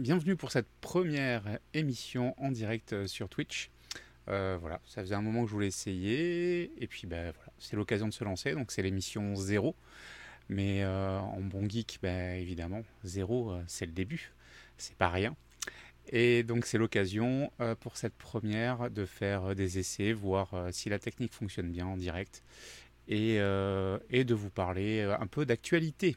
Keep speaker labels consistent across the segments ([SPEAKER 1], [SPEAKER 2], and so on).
[SPEAKER 1] Bienvenue pour cette première émission en direct euh, sur Twitch. Euh, voilà, ça faisait un moment que je voulais essayer, et puis ben, voilà, c'est l'occasion de se lancer, donc c'est l'émission 0. Mais euh, en bon geek, ben, évidemment, 0 c'est le début, c'est pas rien. Et donc c'est l'occasion pour cette première de faire des essais, voir si la technique fonctionne bien en direct, et, et de vous parler un peu d'actualité.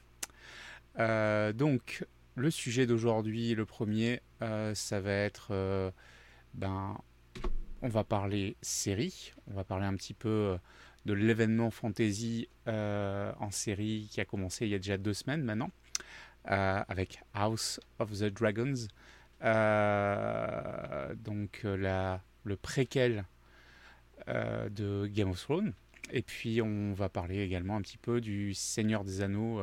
[SPEAKER 1] donc le sujet d'aujourd'hui, le premier, euh, ça va être, euh, ben, on va parler série, on va parler un petit peu euh, de l'événement fantasy en série qui a commencé il y a déjà deux semaines maintenant, avec House of the Dragons, donc la, le préquel de Game of Thrones. Et puis on va parler également un petit peu du Seigneur des Anneaux,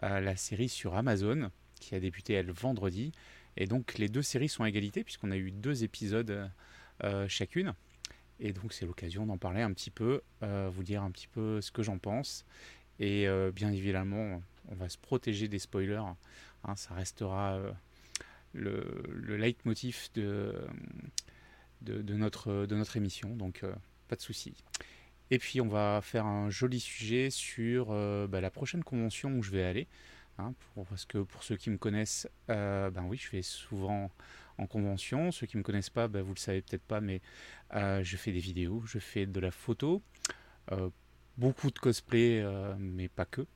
[SPEAKER 1] la série sur Amazon qui a débuté elle vendredi. Et donc les deux séries sont à égalité puisqu'on a eu deux épisodes euh, chacune. Et donc c'est l'occasion d'en parler un petit peu, euh, vous dire un petit peu ce que j'en pense. Et euh, bien évidemment, on va se protéger des spoilers. Hein, ça restera le, le leitmotiv de, de, notre, de notre émission. Donc pas de souci. Et puis on va faire un joli sujet sur bah, la prochaine convention où je vais aller. Hein, parce que pour ceux qui me connaissent, euh, ben oui, je fais souvent en convention. Ceux qui ne me connaissent pas, ben vous le savez peut-être pas, mais euh, je fais des vidéos, je fais de la photo, euh, beaucoup de cosplay, mais pas que.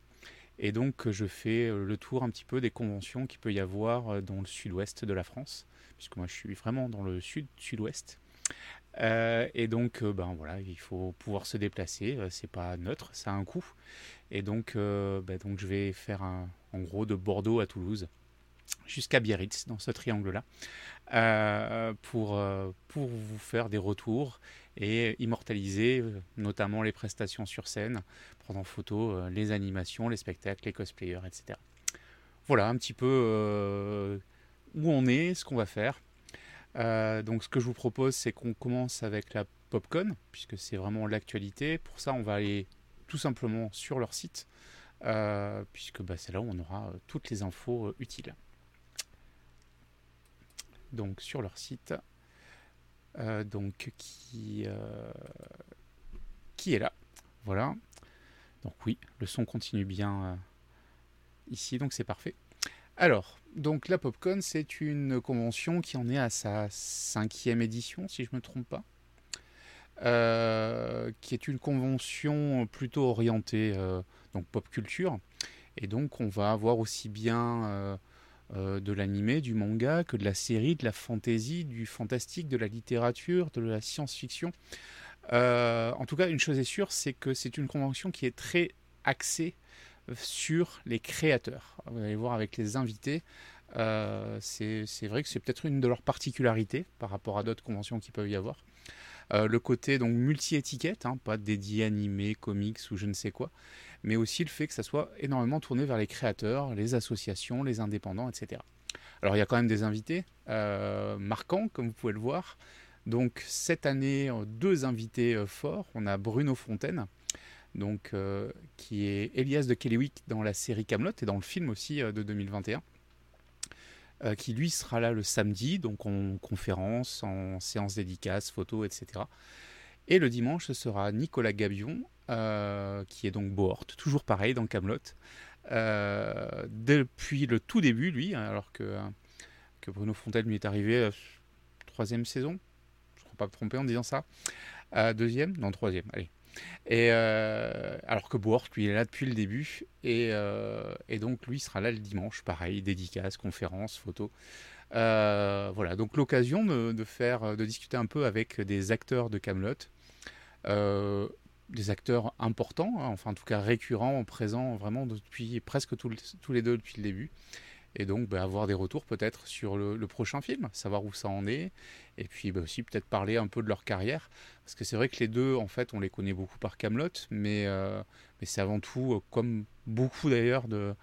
[SPEAKER 1] Et donc je fais le tour un petit peu des conventions qu'il peut y avoir dans le sud-ouest de la France, puisque moi je suis vraiment dans le sud-sud-ouest. Et donc, ben voilà, il faut pouvoir se déplacer. c'est pas neutre, ça a un coût. Et donc, ben donc je vais faire un, en gros de Bordeaux à Toulouse jusqu'à Biarritz, dans ce triangle-là, euh, pour, euh, pour vous faire des retours et immortaliser euh, notamment les prestations sur scène, prendre en photo les animations, les spectacles, les cosplayers, etc. Voilà un petit peu où on est, ce qu'on va faire. Donc ce que je vous propose, c'est qu'on commence avec la PopCon, puisque c'est vraiment l'actualité. Pour ça, on va aller tout simplement sur leur site euh, puisque bah, c'est là où on aura euh, toutes les infos euh, utiles. Donc sur leur site, donc qui, qui est là. Voilà. Donc oui, le son continue bien ici, donc c'est parfait. Alors, donc la PopCon, c'est une convention qui en est à sa cinquième édition, si je ne me trompe pas. qui est une convention plutôt orientée donc pop culture. Et donc on va avoir aussi bien euh, euh, de l'animé, du manga, que de la série, de la fantasy, du fantastique, de la littérature, de la science-fiction. Euh, en tout cas, une chose est sûre, c'est que c'est une convention qui est très axée sur les créateurs. Vous allez voir avec les invités, c'est vrai que c'est peut-être une de leurs particularités par rapport à d'autres conventions qui peuvent y avoir. le côté donc multi-étiquette, hein, pas dédié animé, comics ou je ne sais quoi, mais aussi le fait que ça soit énormément tourné vers les créateurs, les associations, les indépendants, etc. Alors il y a quand même des invités euh, marquants, comme vous pouvez le voir. Donc cette année, euh, deux invités euh, forts. On a Bruno Fontaine, donc, qui est Elias de Kellywick dans la série Camelot et dans le film aussi de 2021. qui lui sera là le samedi, donc en conférence, en séance dédicace, photo, etc. Et le dimanche, ce sera Nicolas Gabion, euh, qui est donc Bohort, toujours pareil dans Camelot. Euh, depuis le tout début, lui, hein, alors que, que Bruno Fontaine lui est arrivé euh, troisième saison, je ne crois pas me tromper en disant ça. deuxième? Non, troisième, allez. Et alors que Bohort, lui, est là depuis le début. Et, et, donc, lui sera là le dimanche, pareil, dédicace, conférence, photo. voilà, donc l'occasion de, de, faire, de discuter un peu avec des acteurs de Camelot, des acteurs importants, hein, enfin en tout cas récurrents, présents vraiment depuis presque tous les deux depuis le début. Et donc bah, avoir des retours peut-être sur le, prochain film, savoir où ça en est, et puis bah, aussi peut-être parler un peu de leur carrière, parce que c'est vrai que les deux, en fait, on les connaît beaucoup par Camelot, mais, euh, c'est avant tout, euh, comme beaucoup d'ailleurs de,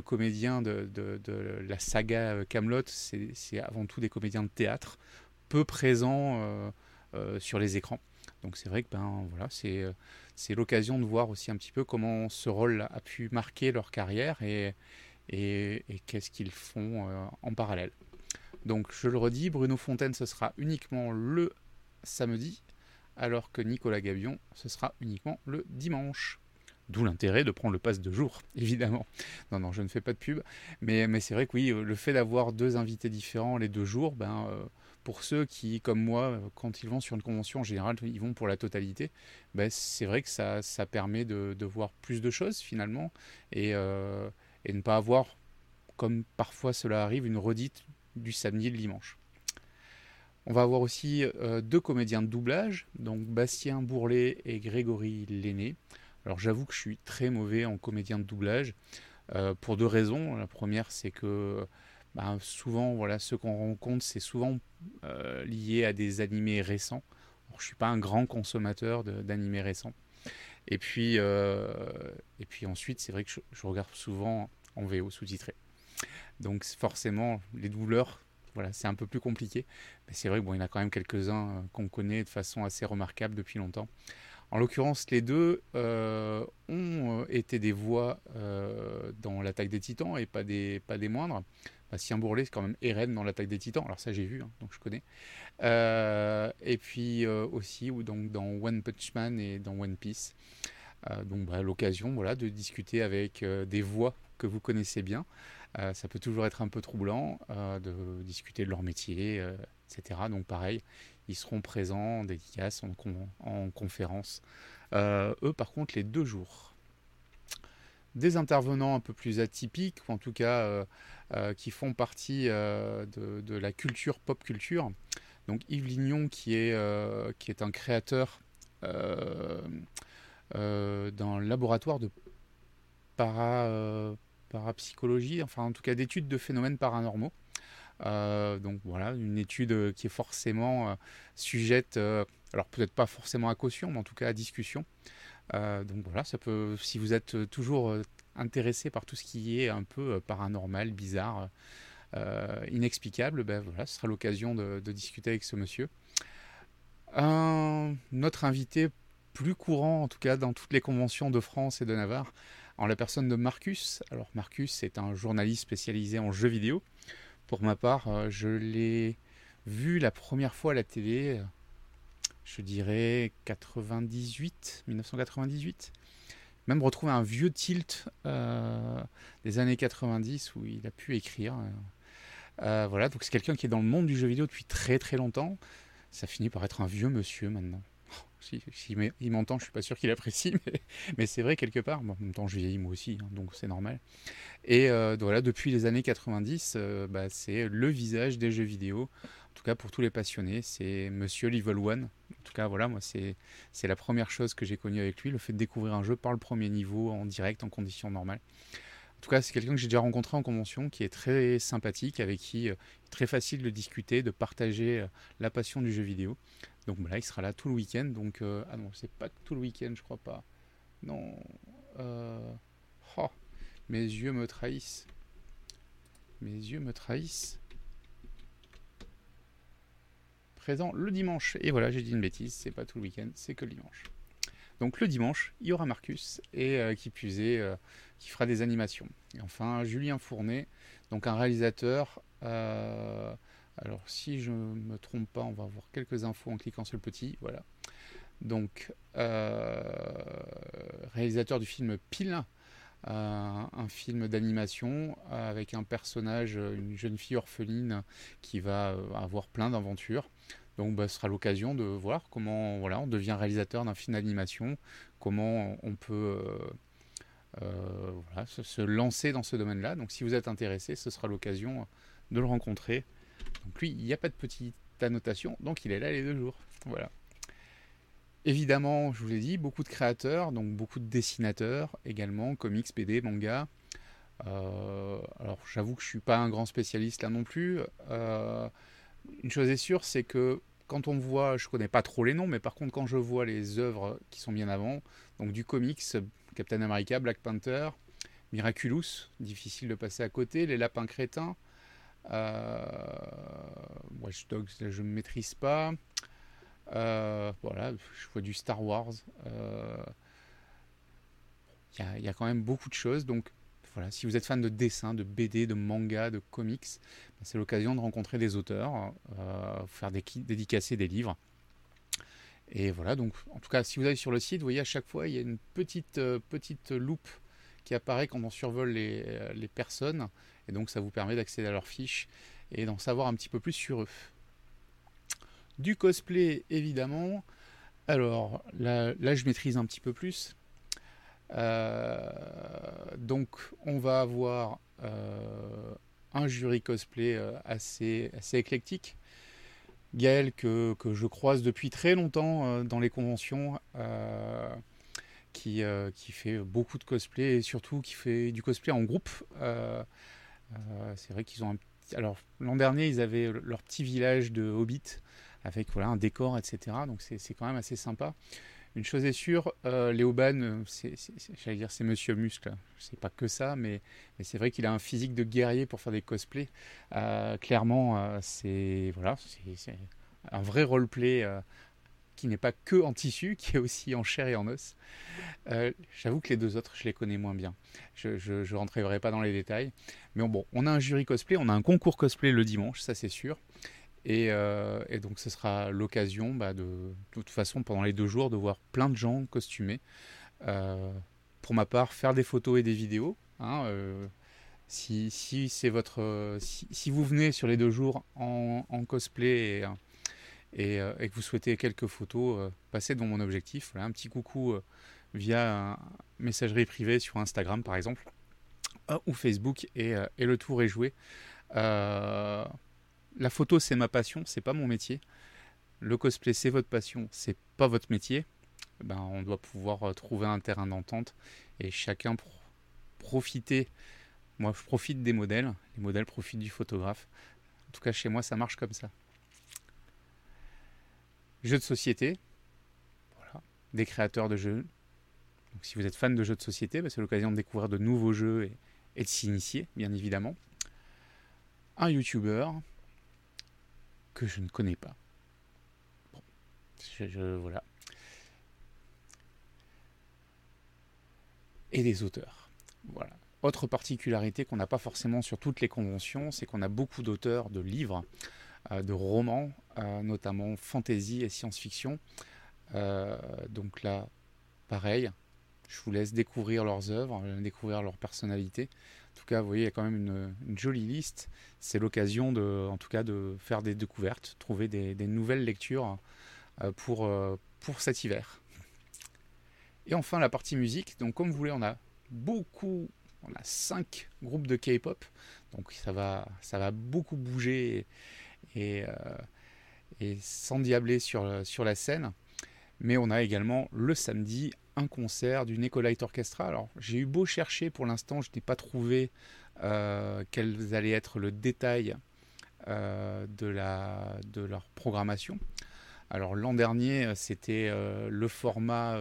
[SPEAKER 1] comédiens de, la saga euh, Camelot, c'est avant tout des comédiens de théâtre, peu présents sur les écrans. Donc c'est vrai que ben, voilà, c'est, c'est l'occasion de voir aussi un petit peu comment ce rôle a pu marquer leur carrière et, et, qu'est-ce qu'ils font en parallèle. Donc je le redis, Bruno Fontaine ce sera uniquement le samedi, alors que Nicolas Gabion ce sera uniquement le dimanche. D'où l'intérêt de prendre le pass de jour, évidemment. Non, non, je ne fais pas de pub. Mais, c'est vrai que oui, le fait d'avoir deux invités différents les deux jours, ben, pour ceux qui, comme moi, quand ils vont sur une convention en général, ils vont pour la totalité, ben c'est vrai que ça, permet de, voir plus de choses finalement euh, et, ne pas avoir, comme parfois cela arrive, une redite du samedi et le dimanche. On va avoir aussi euh, deux comédiens de doublage, donc Bastien Bourlet et Grégory Lenné. Alors j'avoue que je suis très mauvais en comédien de doublage euh, pour deux raisons. La première, c'est que bah, souvent, voilà, ceux qu'on rencontre, c'est souvent euh, lié à des animés récents. je ne suis pas un grand consommateur d'animés récents. Et puis, euh, et puis ensuite, c'est vrai que je, regarde souvent en VO sous-titré. Donc forcément, les douleurs, voilà, c'est un peu plus compliqué. Mais c'est vrai qu'il y en a quand même quelques-uns euh, qu'on connaît de façon assez remarquable depuis longtemps. En l'occurrence, les deux ont été des voix dans l'attaque des titans et pas des, pas des moindres. Bastien Bourlet, c'est quand même Eren dans l'attaque des titans. Alors ça j'ai vu, hein, donc je connais. Euh, et puis euh, aussi donc, dans One Punch Man et dans One Piece. Euh, donc bah, l'occasion voilà, de discuter avec des voix que vous connaissez bien. ça peut toujours être un peu troublant de discuter de leur métier, etc. Donc pareil, ils seront présents en dédicace, en, en conférence. eux par contre les deux jours des intervenants un peu plus atypiques, ou en tout cas qui font partie euh, de, la culture pop culture. Donc Yves Lignon qui est, qui est un créateur le laboratoire de para, parapsychologie, enfin en tout cas d'études de phénomènes paranormaux. donc voilà, une étude qui est forcément sujette, alors peut-être pas forcément à caution, mais en tout cas à discussion. Euh, donc voilà, ça peut, si vous êtes toujours euh, intéressé par tout ce qui est un peu euh, paranormal, bizarre, inexplicable, ben voilà, ce sera l'occasion de, discuter avec ce monsieur. Un autre invité plus courant, en tout cas dans toutes les conventions de France et de Navarre, en la personne de Marcus. Alors Marcus est un journaliste spécialisé en jeux vidéo. Pour ma part, je l'ai vu la première fois à la télé je dirais 98, 1998. Même retrouver un vieux tilt euh, des années 90 où il a pu écrire. Euh, voilà, donc c'est quelqu'un qui est dans le monde du jeu vidéo depuis très très longtemps. Ça finit par être un vieux monsieur maintenant. Si, il m'entend, je suis pas sûr qu'il apprécie, mais, c'est vrai quelque part. en même temps, je vieillis moi aussi, hein, donc c'est normal. Et euh, voilà, depuis les années 90, bah, c'est le visage des jeux vidéo. En tout cas, pour tous les passionnés, c'est Monsieur Level One. En tout cas, voilà, moi, c'est la première chose que j'ai connue avec lui, le fait de découvrir un jeu par le premier niveau, en direct, en conditions normales. En tout cas, c'est quelqu'un que j'ai déjà rencontré en convention, qui est très sympathique, avec qui euh, très facile de discuter, de partager euh, la passion du jeu vidéo. Donc voilà, il sera là tout le week-end. Donc, euh, ah non, c'est pas tout le week-end, je crois pas. Non. Oh, mes yeux me trahissent. Mes yeux me trahissent présent le dimanche. Et voilà, j'ai dit une bêtise, c'est pas tout le week-end, c'est que le dimanche. Donc le dimanche, il y aura Marcus, et euh, qui puisait, euh, qui fera des animations. Et enfin, Julien Fournet, donc un réalisateur. Euh, alors si je ne me trompe pas, on va avoir quelques infos en cliquant sur le petit. Voilà. Donc réalisateur du film Pile. un film d'animation avec un personnage, une jeune fille orpheline qui va avoir plein d'aventures. Donc bah, ce sera l'occasion de voir comment voilà, on devient réalisateur d'un film d'animation, comment on peut euh, euh, se, lancer dans ce domaine-là. Donc si vous êtes intéressé, ce sera l'occasion de le rencontrer. Donc lui, il n'y a pas de petite annotation, donc il est là les deux jours. Voilà. Évidemment, je vous l'ai dit, beaucoup de créateurs, donc beaucoup de dessinateurs également, comics, BD, manga. Euh, alors j'avoue que je suis pas un grand spécialiste là non plus une chose est sûre, c'est que quand on voit, je connais pas trop les noms, mais par contre quand je vois les œuvres qui sont bien avant, donc du comics, Captain America, Black Panther, Miraculous, difficile de passer à côté, Les Lapins Crétins, euh, Watch Dogs, je ne maîtrise pas. Euh, voilà, je vois du Star Wars. Euh, il y, a quand même beaucoup de choses, donc voilà, si vous êtes fan de dessin, de BD, de manga, de comics, ben, c'est l'occasion de rencontrer des auteurs, faire des dédicacer des livres. Et voilà, donc en tout cas, si vous allez sur le site, vous voyez à chaque fois, il y a une petite, petite loupe qui apparaît quand on survole les personnes. Et donc ça vous permet d'accéder à leurs fiches et d'en savoir un petit peu plus sur eux. Du cosplay, évidemment. Alors là, là je maîtrise un petit peu plus. Euh, donc on va avoir euh, un jury cosplay euh, assez, assez éclectique. Gaël que, que, je croise depuis très longtemps dans les conventions, qui, qui, fait beaucoup de cosplay et surtout qui fait du cosplay en groupe. C'est vrai qu'ils ont un alors l'an dernier ils avaient leur petit village de hobbits avec voilà un décor etc. Donc c'est quand même assez sympa. Une chose est sûre, euh, Léoban, euh, j'allais dire c'est Monsieur Muscle, c'est pas que ça, mais, c'est vrai qu'il a un physique de guerrier pour faire des cosplays. Euh, clairement, c'est voilà, c'est un vrai roleplay qui n'est pas que en tissu, qui est aussi en chair et en os. J'avoue que les deux autres, je les connais moins bien. Je ne rentrerai pas dans les détails. Mais bon, on a un jury cosplay, on a un concours cosplay le dimanche, ça c'est sûr. Euh, et, donc ce sera l'occasion bah, de, toute façon pendant les deux jours de voir plein de gens costumés. Euh, pour ma part, faire des photos et des vidéos. Hein, euh, si, si votre, si, vous venez sur les deux jours en, cosplay et, et, que vous souhaitez quelques photos, passez devant mon objectif. Un petit coucou via messagerie privée sur Instagram par exemple ou Facebook et, le tour est joué la photo c'est ma passion, c'est pas mon métier. Le cosplay c'est votre passion, c'est pas votre métier. Ben, on doit pouvoir euh, trouver un terrain d'entente et chacun profiter. Moi je profite des modèles, les modèles profitent du photographe. En tout cas chez moi ça marche comme ça. Jeux de société, voilà, des créateurs de jeux. Donc si vous êtes fan de jeux de société, ben, c'est l'occasion de découvrir de nouveaux jeux et, de s'initier, bien évidemment. Un youtubeur, que je ne connais pas. Voilà. Et des auteurs. Voilà. Autre particularité qu'on n'a pas forcément sur toutes les conventions, c'est qu'on a beaucoup d'auteurs de livres, de romans, euh, notamment fantasy et science-fiction. Euh, donc là, pareil, je vous laisse découvrir leurs œuvres, découvrir leur personnalité. En tout cas, vous voyez, il y a quand même une, jolie liste. C'est l'occasion, de, en tout cas, de faire des découvertes, trouver des, nouvelles lectures euh, pour, euh, pour cet hiver. Et enfin, la partie musique. Donc, comme vous voulez, on a beaucoup, on a cinq groupes de K-pop. Donc, ça va, ça va beaucoup bouger et, euh, et s'endiabler sur, sur la scène. Mais on a également le samedi un concert du Nicolite Orchestra. Alors j'ai eu beau chercher pour l'instant, je n'ai pas trouvé euh, quels allaient être le détail euh, de, la, de leur programmation. Alors l'an dernier, c'était euh, le format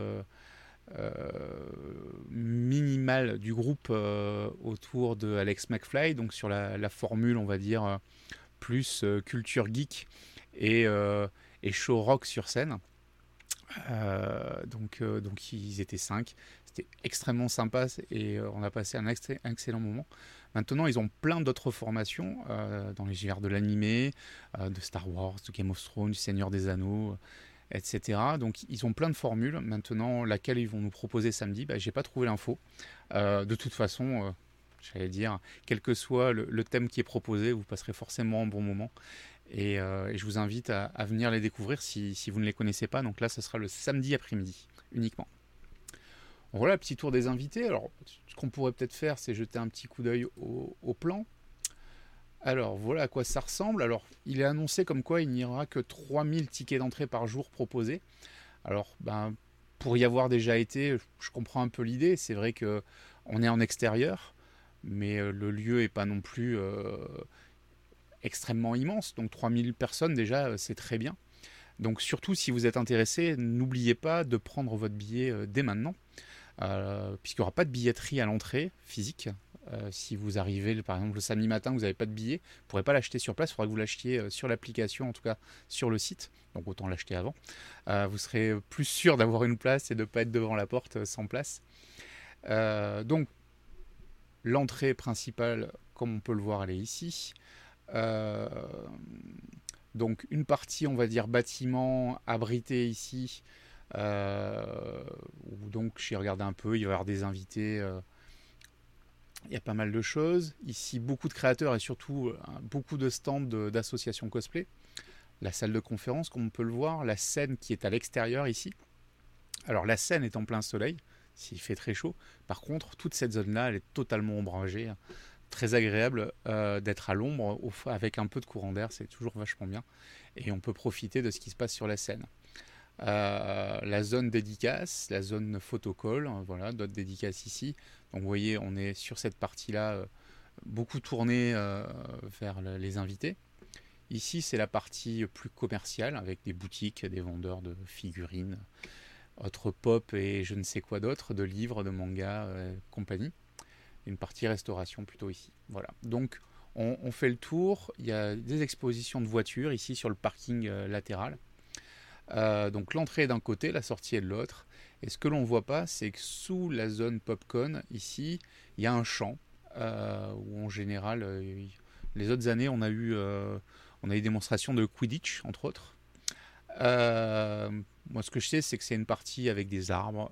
[SPEAKER 1] minimal du groupe autour de Alex McFly, donc sur la formule, on va dire, plus culture geek et, et show rock sur scène. Euh, donc, euh, ils étaient cinq. C'était extrêmement sympa et euh, on a passé un, excellent moment. Maintenant, ils ont plein d'autres formations dans les univers de l'animé, de Star Wars, de Game of Thrones, du Seigneur des Anneaux, etc. Donc, ils ont plein de formules. Maintenant, laquelle ils vont nous proposer samedi, bah, j'ai pas trouvé l'info. de toute façon, j'allais dire, quel que soit le, thème qui est proposé, vous passerez forcément un bon moment. Euh, et, je vous invite à, venir les découvrir si, vous ne les connaissez pas. Donc là, ce sera le samedi après-midi uniquement. Voilà, petit tour des invités. Alors, ce qu'on pourrait peut-être faire, c'est jeter un petit coup d'œil au, plan. Alors, voilà à quoi ça ressemble. Alors, il est annoncé comme quoi il n'y aura que 3000 tickets d'entrée par jour proposés. Alors, ben, pour y avoir déjà été, je comprends un peu l'idée. C'est vrai que on est en extérieur, mais euh, le lieu n'est pas non plus... Euh, extrêmement immense. Donc 3000 personnes déjà, euh, c'est très bien. Donc surtout si vous êtes intéressé, n'oubliez pas de prendre votre billet dès maintenant, puisqu'il n'y aura pas de billetterie à l'entrée physique. si vous arrivez par exemple le samedi matin, vous n'avez pas de billet, vous ne pourrez pas l'acheter sur place, il faudra que vous l'achetiez sur l'application, en tout cas sur le site, donc autant l'acheter avant. vous serez plus sûr d'avoir une place et de ne pas être devant la porte sans place. donc l'entrée principale, comme on peut le voir, elle est ici. donc une partie, on va dire, bâtiment abrité ici. donc j'ai regardé un peu, il va y avoir des invités il y a pas mal de choses. Ici, beaucoup de créateurs et surtout euh, beaucoup de stands d'associations cosplay. La salle de conférence, comme on peut le voir, la scène qui est à l'extérieur ici. Alors la scène est en plein soleil, s'il fait très chaud. Par contre, toute cette zone-là, elle est totalement ombragée. Hein. Très agréable euh, d'être à l'ombre avec un peu de courant d'air, c'est toujours vachement bien. Et on peut profiter de ce qui se passe sur la scène. Euh, la zone dédicace, la zone photocall, hein, voilà, d'autres dédicaces ici. Donc vous voyez, on est sur cette partie-là, euh, beaucoup tourné euh, vers les invités. Ici, c'est la partie plus commerciale, avec des boutiques, des vendeurs de figurines, autres pop et je ne sais quoi d'autre, de livres, de mangas, compagnie. Une partie restauration plutôt ici. Voilà. Donc on, fait le tour. Il y a des expositions de voitures ici sur le parking latéral. Euh, donc l'entrée est d'un côté, la sortie est de l'autre. Et ce que l'on ne voit pas, c'est que sous la zone Popcorn, ici, il y a un champ euh, où en général, euh, les autres années, on a eu, on a eu des démonstrations de Quidditch, entre autres. Moi, ce que je sais, c'est que c'est une partie avec des arbres,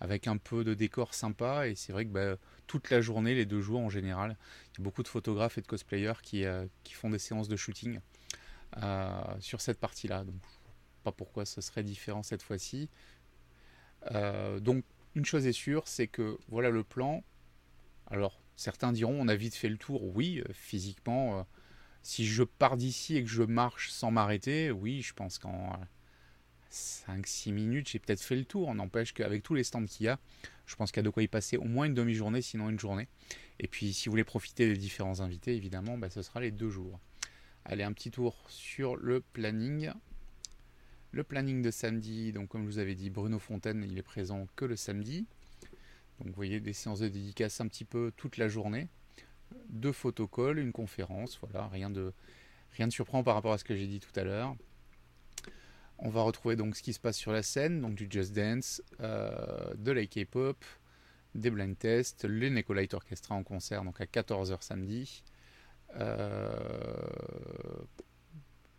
[SPEAKER 1] avec un peu de décor sympa. Et c'est vrai que bah, toute la journée, les deux jours en général, il y a beaucoup de photographes et de cosplayers qui, qui font des séances de shooting sur cette partie-là. Donc, pourquoi ce serait différent cette fois-ci. Euh, donc une chose est sûre, c'est que voilà le plan. Alors certains diront on a vite fait le tour. Oui, euh, physiquement, euh, si je pars d'ici et que je marche sans m'arrêter, oui, je pense qu'en 5-6 minutes, j'ai peut-être fait le tour. N'empêche qu'avec tous les stands qu'il y a, je pense qu'il y a de quoi y passer au moins une demi-journée, sinon une journée. Et puis si vous voulez profiter des différents invités, évidemment, bah, ce sera les deux jours. Allez, un petit tour sur le planning. Le planning de samedi, donc comme je vous avais dit, Bruno Fontaine, il est présent que le samedi. Donc vous voyez des séances de dédicace un petit peu toute la journée. Deux photocalls, une conférence, voilà, rien de, rien de surprenant par rapport à ce que j'ai dit tout à l'heure. On va retrouver donc ce qui se passe sur la scène, donc du Just Dance, euh, de la K-pop, des blind tests, les Nicolite Orchestra en concert donc à 14h samedi. Euh,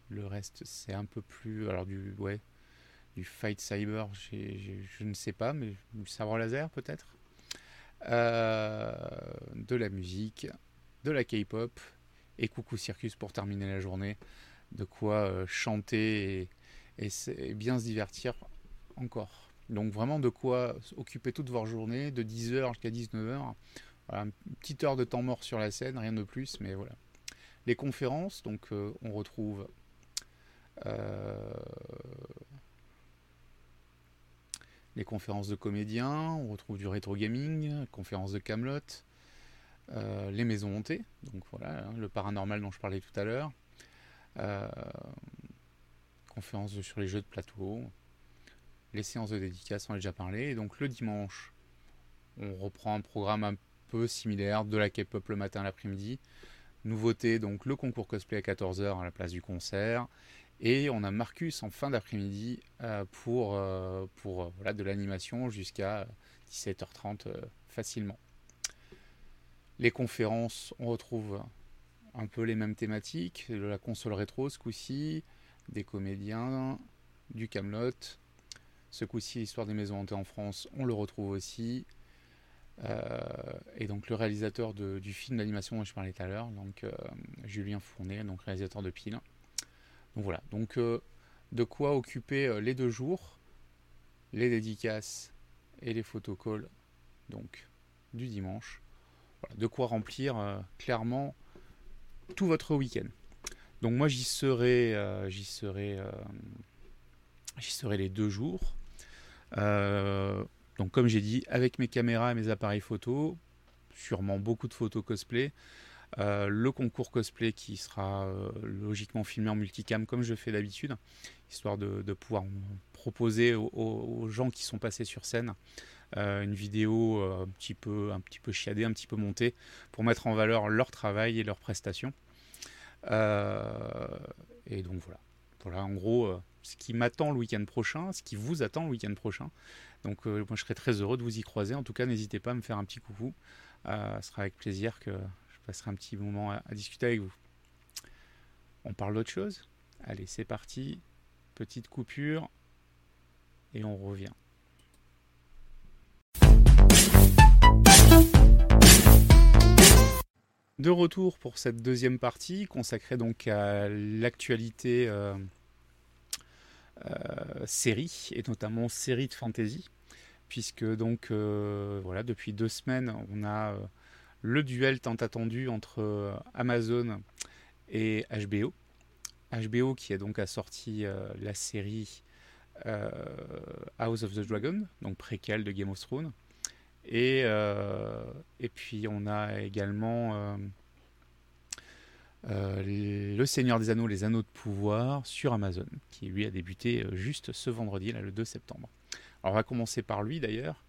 [SPEAKER 1] le reste, c'est un peu plus. Alors, du, ouais, du Fight Cyber, je ne sais pas, mais du sabre laser peut-être. Euh, de la musique, de la K-pop et Coucou Circus pour terminer la journée. De quoi chanter et, bien se divertir encore. Donc vraiment de quoi occuper toute votre journée, de 10h jusqu'à 19h. Voilà, une petite heure de temps mort sur la scène, rien de plus, mais voilà. Les conférences, donc euh, on retrouve euh, les conférences de comédiens, on retrouve du rétro gaming, conférences de Camelot, euh, les maisons hantées, donc voilà, hein, le paranormal dont je parlais tout à l'heure, conférences sur les jeux de plateau, les séances de dédicace, on a déjà parlé, et donc le dimanche, on reprend un programme un peu similaire de la K-pop le matin, l'après-midi. Nouveauté, donc le concours cosplay à 14h à la place du concert. Et on a Marcus en fin d'après-midi euh, pour, euh, pour euh, voilà, de l'animation jusqu'à 17h30 facilement. Les conférences, on retrouve un peu les mêmes thématiques, la console rétro ce coup-ci, des comédiens, du Camelot. Ce coup-ci, l'histoire des maisons hantées en France, on le retrouve aussi. et donc le réalisateur du film d'animation dont je parlais tout à l'heure, donc Julien Fournet, donc réalisateur de Pile. Donc voilà, donc euh, de quoi occuper euh, les deux jours, les dédicaces et les photocalls donc du dimanche. de quoi remplir euh, clairement tout votre week-end. Donc moi j'y serai, j'y serai, j'y serai les deux jours. donc comme j'ai dit, avec mes caméras et mes appareils photo, sûrement beaucoup de photos cosplay. Euh, le concours cosplay qui sera euh, logiquement filmé en multicam comme je fais d'habitude, histoire de, pouvoir proposer aux, gens qui sont passés sur scène euh, une vidéo un petit peu un petit peu chiadée, un petit peu montée pour mettre en valeur leur travail et leurs prestations. Et donc voilà, voilà en gros ce qui m'attend le week-end prochain, ce qui vous attend le week-end prochain. Donc moi je serais très heureux de vous y croiser. En tout cas, n'hésitez pas à me faire un petit coucou ce sera avec plaisir que je passerai un petit moment à discuter avec vous. On parle d'autre chose? Allez, c'est parti. Petite coupure et on revient. De retour pour cette deuxième partie consacrée donc à l'actualité euh, euh, série et notamment série de fantasy puisque donc euh, voilà depuis deux semaines on a le duel tant attendu entre Amazon et HBO. HBO qui a donc assorti la série House of the Dragon, donc préquel de Game of Thrones. Et, euh, et puis on a également euh, euh, Le Seigneur des Anneaux, les Anneaux de Pouvoir sur Amazon, qui lui a débuté juste ce vendredi, le 2 septembre. Alors on va commencer par lui d'ailleurs.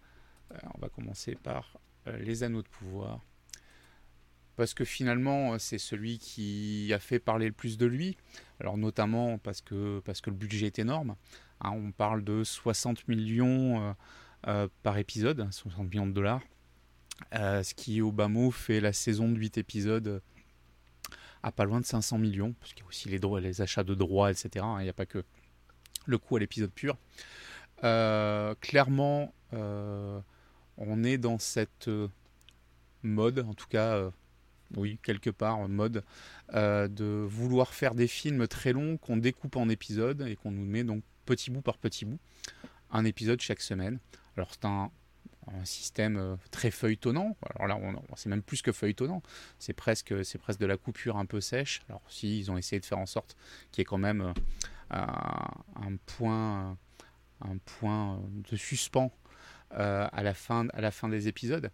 [SPEAKER 1] on va commencer par Les Anneaux de Pouvoir. Parce que finalement, c'est celui qui a fait parler le plus de lui. Alors notamment parce que, parce que le budget est énorme. Hein, on parle de 60 millions par épisode, 60 millions de dollars. Euh, ce qui au bas mot fait la saison de 8 épisodes euh, à pas loin de 500 millions, parce qu'il y a aussi les, droits, les achats de droits, etc. Hein, il n'y a pas que le coût à l'épisode pur. clairement, on est dans cette mode, en tout cas, oui, quelque part, mode, de vouloir faire des films très longs qu'on découpe en épisodes et qu'on nous met donc petit bout par petit bout, un épisode chaque semaine. Alors c'est un, système euh, très feuilletonnant. Alors là, c'est même plus que feuilletonnant. C'est presque, c'est presque de la coupure un peu sèche. Alors si ils ont essayé de faire en sorte qu'il y ait quand même euh, un point, un point de suspens euh, à la fin, à la fin des épisodes.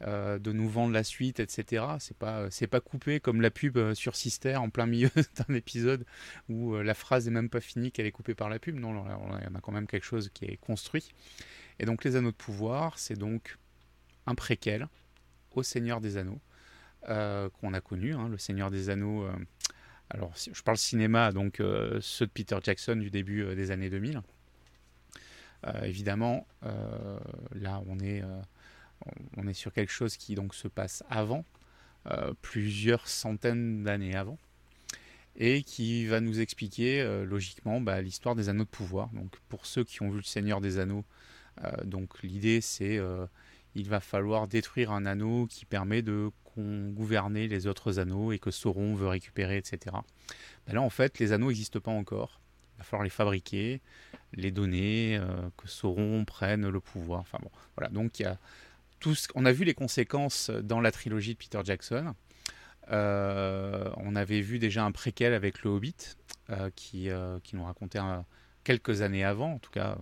[SPEAKER 1] de nous vendre la suite, etc. C'est pas, c'est pas coupé comme la pub sur Sister en plein milieu d'un épisode où la phrase est même pas finie qu'elle est coupée par la pub. Non, il y en a quand même quelque chose qui est construit. Et donc les Anneaux de Pouvoir, c'est donc un préquel au Seigneur des Anneaux euh, qu'on a connu, hein, le Seigneur des Anneaux. Euh, alors je parle cinéma, donc euh, ceux de Peter Jackson du début des années 2000. évidemment, là on est, on est sur quelque chose qui donc se passe avant, plusieurs centaines d'années avant et qui va nous expliquer logiquement bah, l'histoire des anneaux de pouvoir. Donc pour ceux qui ont vu le Seigneur des Anneaux donc l'idée c'est euh, il va falloir détruire un anneau qui permet de gouverner les autres anneaux et que Sauron veut récupérer, etc. Ben là, en fait, les anneaux n'existent pas encore. Il va falloir les fabriquer, les donner, euh, que Sauron prenne le pouvoir. Enfin voilà. Donc il a tout On a vu les conséquences dans la trilogie de Peter Jackson. on avait vu déjà un préquel avec le Hobbit qui, qui nous racontait quelques années avant, en tout cas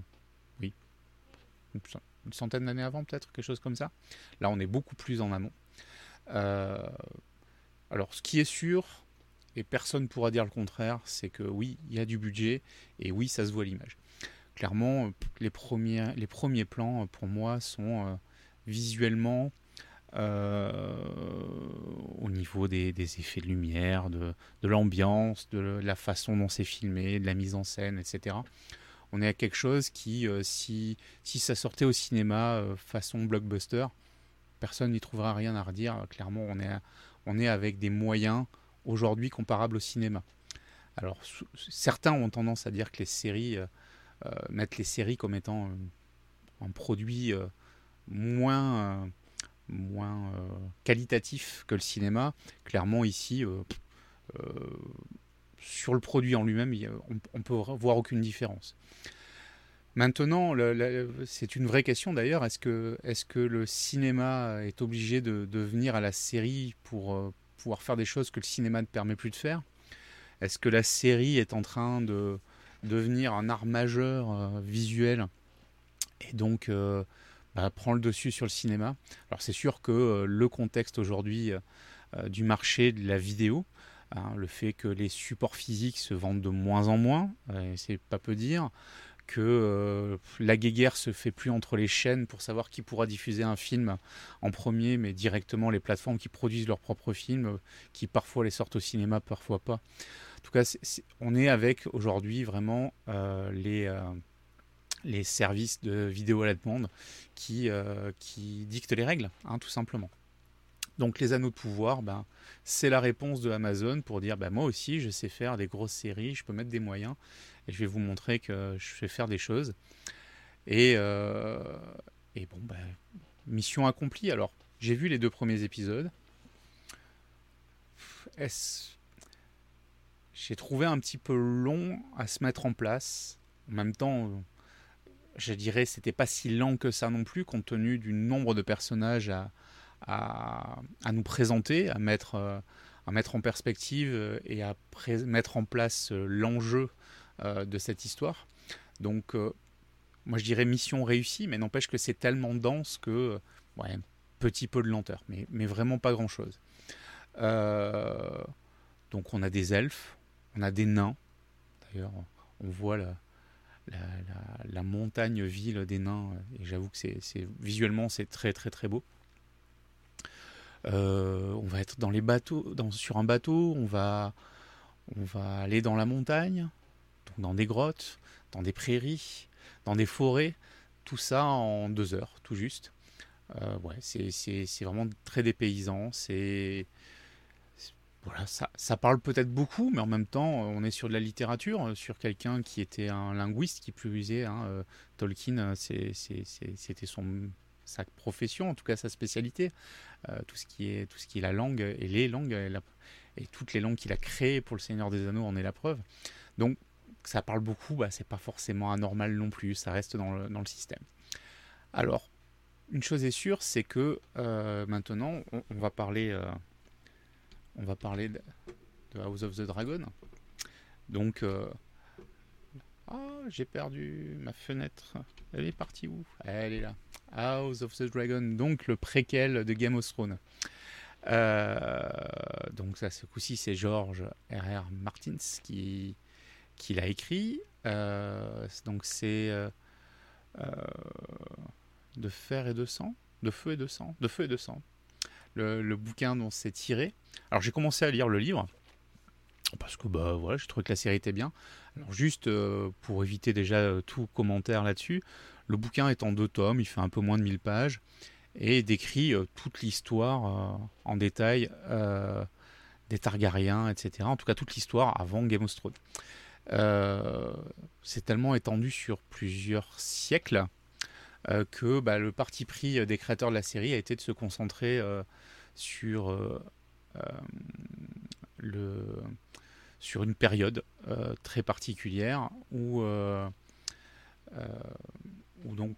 [SPEAKER 1] une centaine d'années avant peut-être, quelque chose comme ça. Là, on est beaucoup plus en amont. Euh, alors, ce qui est sûr, et personne ne pourra dire le contraire, c'est que oui, il y a du budget, et oui, ça se voit à l'image. Clairement, les premiers, les premiers plans, pour moi, sont euh, visuellement euh, au niveau des, effets de lumière, de l'ambiance, de la façon dont c'est filmé, de la mise en scène, etc on est à quelque chose qui, euh, si, ça sortait au cinéma euh, façon blockbuster, personne n'y trouvera rien à redire. Clairement, on est, avec des moyens aujourd'hui comparables au cinéma. Alors, certains ont tendance à dire que les séries, euh, mettent les séries comme étant un produit moins qualitatif que le cinéma. Clairement, ici, sur le produit en lui-même, on, ne peut voir aucune différence. Maintenant, c'est une vraie question d'ailleurs. Est-ce que, le cinéma est obligé de, venir à la série pour euh, pouvoir faire des choses que le cinéma ne permet plus de faire? Est-ce que la série est en train de devenir un art majeur euh, visuel? Et donc euh, bah, prend le dessus sur le cinéma Alors c'est sûr que le contexte aujourd'hui du marché de la vidéo, Hein, le fait que les supports physiques se vendent de moins en moins, euh, c'est pas peu dire, que euh, la guéguerre se fait plus entre les chaînes pour savoir qui pourra diffuser un film en premier, mais directement les plateformes qui produisent leurs propres films, euh, qui parfois les sortent au cinéma, parfois pas. En tout cas, on est avec aujourd'hui vraiment les, services de vidéo à la demande qui, qui dictent les règles, hein, tout simplement. Donc les anneaux de pouvoir, ben, c'est la réponse de Amazon pour dire ben, moi aussi je sais faire des grosses séries, je peux mettre des moyens et je vais vous montrer que je sais faire des choses. Et, euh, bon, ben, mission accomplie. Alors j'ai vu les deux premiers épisodes. J'ai trouvé un petit peu long à se mettre en place. En même temps, je dirais c'était pas si lent que ça non plus, compte tenu du nombre de personnages à, à, nous présenter, à mettre, euh, à mettre en perspective euh, et à mettre en place euh, l'enjeu de cette histoire. Donc, moi je dirais mission réussie, mais n'empêche que c'est tellement dense que, ouais, petit peu de lenteur, mais, mais vraiment pas grand chose. donc, on a des elfes, on a des nains. D'ailleurs, on voit la, la, la, montagne ville des nains, et j'avoue que c'est visuellement c'est très très très beau. Euh, on va être dans les bateaux, sur un bateau, on va, on va aller dans la montagne, dans des grottes, dans des prairies, dans des forêts, tout ça en deux heures, tout juste. Euh, ouais, c'est vraiment très dépaysant. C'est voilà, ça, ça parle peut-être beaucoup, mais en même temps, on est sur de la littérature, sur quelqu'un qui était un linguiste, qui plus usait. Hein, euh, Tolkien, c'était son sa profession, en tout cas sa spécialité, euh, tout, ce qui est, tout ce qui est la langue et les langues, et, toutes les langues qu'il a créées pour le Seigneur des Anneaux en est la preuve. Donc ça parle beaucoup, bah, c'est pas forcément anormal non plus, ça reste dans le, dans le système. Alors, une chose est sûre, c'est que euh, maintenant, on, va parler, euh, on va parler de, House of the Dragon. Donc, ah, j'ai perdu ma fenêtre. Elle est partie où? Elle est là. House of the Dragon, donc le préquel de Game of Thrones. Euh, donc ça, ce coup-ci, c'est George R.R. Martins qui, qui l'a écrit. Euh, donc c'est euh, de fer et de sang, de feu et de sang, de feu et de sang. Le bouquin dont c'est tiré. Alors j'ai commencé à lire le livre parce que bah voilà, je trouvais que la série était bien. Alors juste pour éviter déjà tout commentaire là-dessus, le bouquin est en deux tomes, il fait un peu moins de 1000 pages et décrit euh, toute l'histoire euh, en détail euh, des Targaryens, etc. En tout cas, toute l'histoire avant Game of Thrones. c'est tellement étendu sur plusieurs siècles que bah, le parti pris des créateurs de la série a été de se concentrer sur, sur une période très particulière où où donc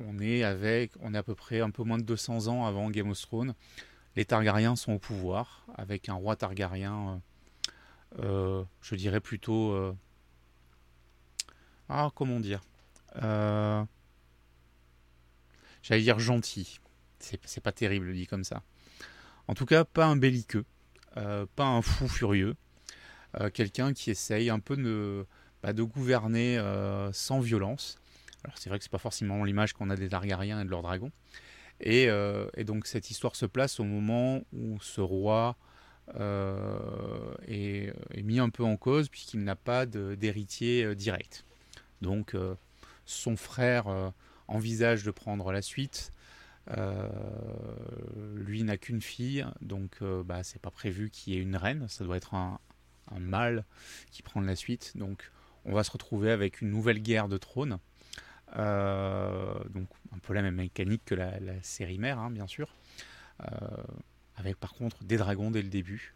[SPEAKER 1] on est avec, on est à peu près un peu moins de 200 ans avant Game of Thrones. Les Targaryens sont au pouvoir, avec un roi Targaryen, euh, euh, je dirais plutôt... Euh, ah, comment dire J'allais dire gentil. C'est pas terrible dit comme ça. En tout cas, pas un belliqueux, pas un fou furieux. Quelqu'un qui essaye un peu de, bah, gouverner sans violence alors c'est vrai que c'est pas forcément l'image qu'on a des Targaryens et de leurs dragons. Euh, et, donc cette histoire se place au moment où ce roi euh, est, mis un peu en cause puisqu'il n'a pas d'héritier euh, direct. Donc son frère envisage de prendre la suite. Lui n'a qu'une fille, donc bah, c'est pas prévu qu'il y ait une reine. Ça doit être un, mâle qui prend la suite. Donc on va se retrouver avec une nouvelle guerre de trône. Euh, donc un peu la même mécanique que la, série mère, hein, bien sûr. Euh, avec par contre des dragons dès le début.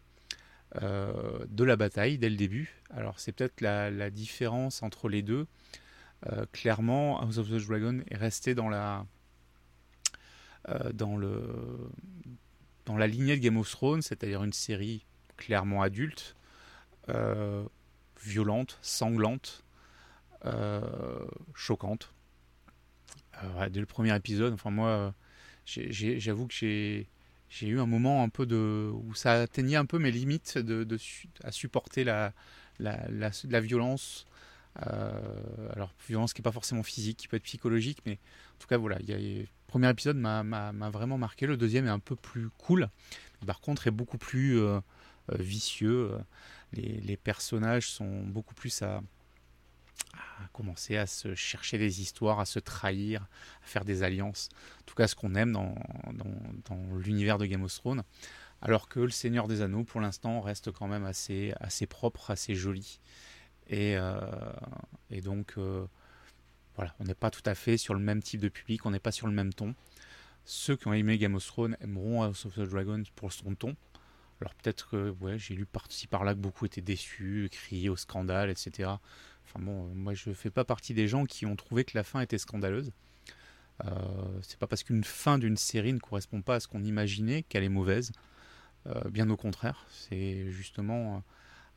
[SPEAKER 1] Euh, de la bataille dès le début. Alors c'est peut-être la, différence entre les deux. clairement, House of the Dragon est resté dans la dans le dans la lignée de Game of Thrones, c'est-à-dire une série clairement adulte, violente, sanglante, choquante. Euh, dès le premier épisode, enfin moi, j'avoue que j'ai eu un moment un peu de où ça atteignait un peu mes limites de, de à supporter la, la, la, violence. Euh, alors violence qui n'est pas forcément physique, qui peut être psychologique, mais en tout cas voilà, premier épisode m'a vraiment marqué. Le deuxième est un peu plus cool, par contre est beaucoup plus euh, vicieux. Les, personnages sont beaucoup plus à, commencer à se chercher des histoires, à se trahir, à faire des alliances. En tout cas, ce qu'on aime dans, l'univers de Game of Thrones. Alors que le Seigneur des Anneaux, pour l'instant, reste quand même assez, propre, assez joli. Et, euh, donc, euh, voilà, on n'est pas tout à fait sur le même type de public, on n'est pas sur le même ton. Ceux qui ont aimé Game of Thrones aimeront House of the Dragon pour son ton. Alors peut-être que j'ai lu par-ci par-là que beaucoup étaient déçus, criaient au scandale, etc. Enfin bon, moi je fais pas partie des gens qui ont trouvé que la fin était scandaleuse. Euh, c'est pas parce qu'une fin d'une série ne correspond pas à ce qu'on imaginait qu'elle est mauvaise. Euh, bien au contraire, c'est justement euh,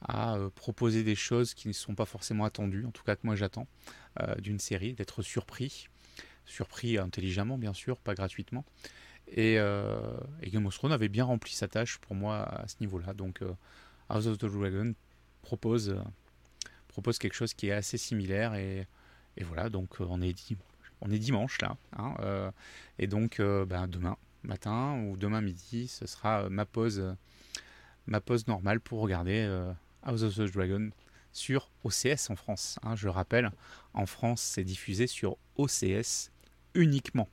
[SPEAKER 1] à euh, proposer des choses qui ne sont pas forcément attendues, en tout cas que moi j'attends, d'une série, d'être surpris, surpris intelligemment bien sûr, pas gratuitement. Et, et, Game of Thrones avait bien rempli sa tâche pour moi à ce niveau-là. Donc House of the Dragon propose propose quelque chose qui est assez similaire et, voilà donc euh, on est on est dimanche là hein, euh, et donc euh, ben, demain matin ou demain midi ce sera ma pause ma pause normale pour regarder House of the Dragon sur OCS en France hein. je rappelle. En France c'est diffusé sur OCS uniquement.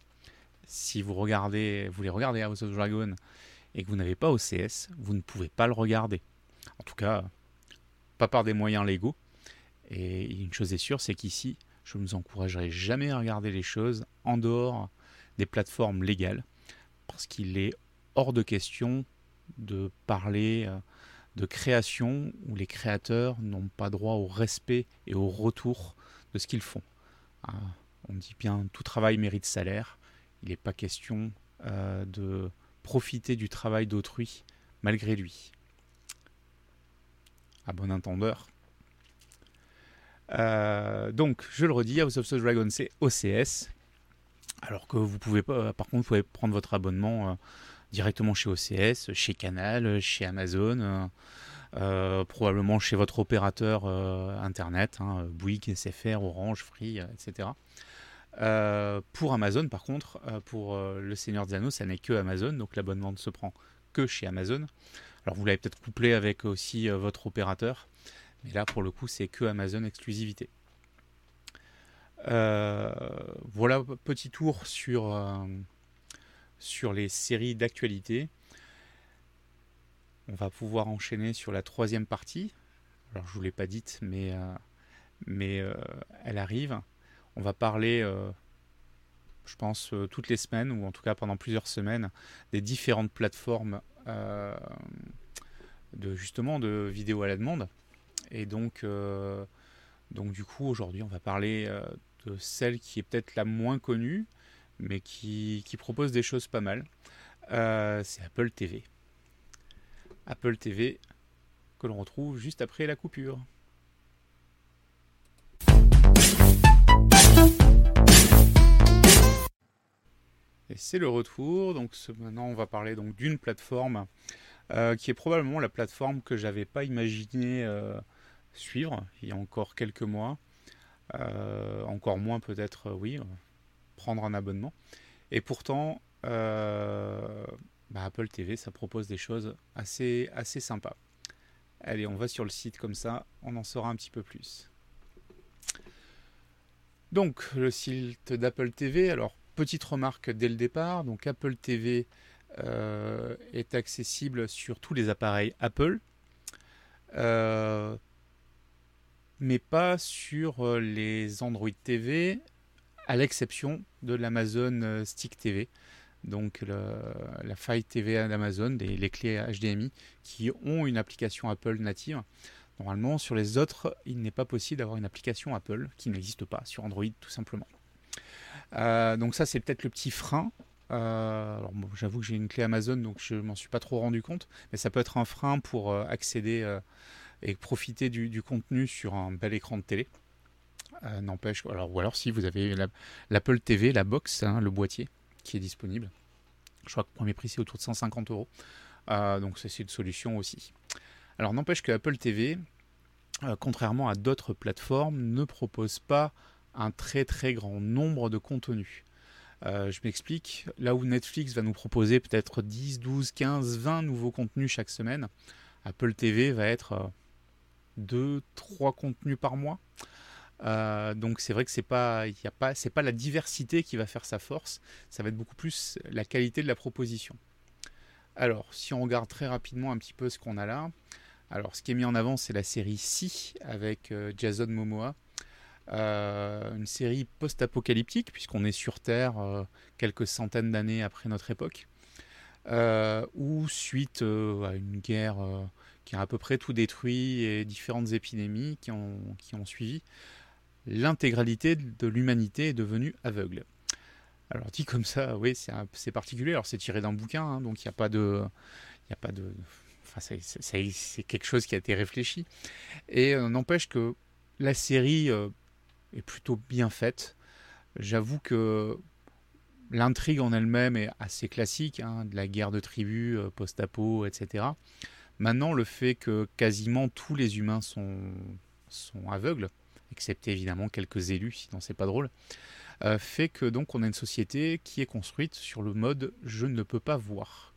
[SPEAKER 1] Si vous regardez vous voulez regarder House of Dragon et que vous n'avez pas OCS vous ne pouvez pas le regarder. En tout cas pas par des moyens légaux. Et une chose est sûre, c'est qu'ici, je ne vous encouragerai jamais à regarder les choses en dehors des plateformes légales, parce qu'il est hors de question de parler euh, de création où les créateurs n'ont pas droit au respect et au retour de ce qu'ils font. Ah, on dit bien tout travail mérite salaire. Il n'est pas question euh, de profiter du travail d'autrui malgré lui. À bon entendeur, euh, donc, je le redis, House of the Dragon, c'est OCS. Alors que vous pouvez par contre, vous pouvez prendre votre abonnement euh, directement chez OCS, chez Canal, chez Amazon, euh, probablement chez votre opérateur internet, hein, Bouygues, SFR, Orange, Free, etc. pour Amazon, par contre, pour Le Seigneur des Anneaux, ça n'est que Amazon, donc l'abonnement ne se prend que chez Amazon. Alors vous l'avez peut-être couplé avec aussi votre opérateur. Mais là, pour le coup, c'est que Amazon exclusivité. Euh, voilà, petit tour sur, euh, sur les séries d'actualité. On va pouvoir enchaîner sur la troisième partie. Alors, je ne vous l'ai pas dite, mais, euh, mais elle arrive. On va parler, je pense, toutes les semaines, ou en tout cas pendant plusieurs semaines, des différentes plateformes de justement de vidéos à la demande. Et donc, euh, donc du coup, aujourd'hui, on va parler euh, de celle qui est peut-être la moins connue, mais qui, propose des choses pas mal. Euh, c'est Apple TV. Apple TV que l'on retrouve juste après la coupure. Et c'est le retour. Donc maintenant, on va parler donc d'une plateforme qui est probablement la plateforme que j'avais pas imaginé suivre il y a encore quelques mois. Euh, encore moins peut-être, euh, oui, euh, prendre un abonnement. Et pourtant, bah, Apple TV, ça propose des choses assez, assez sympas. Allez, on va sur le site comme ça, on en saura un petit peu plus. Donc, le site d'Apple TV, alors, petite remarque dès le départ, donc Apple TV est accessible sur tous les appareils Apple mais pas sur euh, les Android TV, à l'exception de l'Amazon euh, Stick TV. Donc la Fire TV d'Amazon, les clés HDMI qui ont une application Apple native. Normalement, sur les autres, il n'est pas possible d'avoir une application Apple qui n'existe pas sur Android tout simplement. Euh, donc ça, c'est peut-être le petit frein. alors j'avoue que j'ai une clé Amazon, donc je m'en suis pas trop rendu compte, mais ça peut être un frein pour accéder et profiter du, contenu sur un bel écran de télé. Euh, n'empêche, alors, ou alors si vous avez l'Apple TV, la box, hein, le boîtier qui est disponible. Je crois que le premier prix c'est autour de 150 euros. Euh, donc c'est une solution aussi. Alors n'empêche que Apple TV, euh, contrairement à d'autres plateformes, ne propose pas un très très grand nombre de contenus. je m'explique, là où Netflix va nous proposer peut-être 10, 12, 15, 20 nouveaux contenus chaque semaine, Apple TV va être deux, trois contenus par mois. Donc c'est vrai que c'est pas, y a pas, c'est pas la diversité qui va faire sa force. Ça va être beaucoup plus la qualité de la proposition. Alors, si on regarde très rapidement un petit peu ce qu'on a là, alors ce qui est mis en avant, c'est la série Si avec Jason Momoa. une série post-apocalyptique puisqu'on est sur Terre quelques centaines d'années après notre époque. Euh, ou suite euh, à une guerre euh, qui a à peu près tout détruit et différentes épidémies qui ont, qui ont suivi, l'intégralité de l'humanité est devenue aveugle. Alors dit comme ça, oui, c'est particulier. Alors c'est tiré d'un bouquin, hein, donc il n'y a pas de, a pas enfin c'est quelque chose qui a été réfléchi. Et n'empêche que la série est plutôt bien faite. J'avoue que L'intrigue en elle-même est assez classique, hein, de la guerre de tribus, euh, post-apo, etc. Maintenant, le fait que quasiment tous les humains sont, sont aveugles, excepté évidemment quelques élus, sinon c'est pas drôle, euh, fait que donc on a une société qui est construite sur le mode je ne peux pas voir.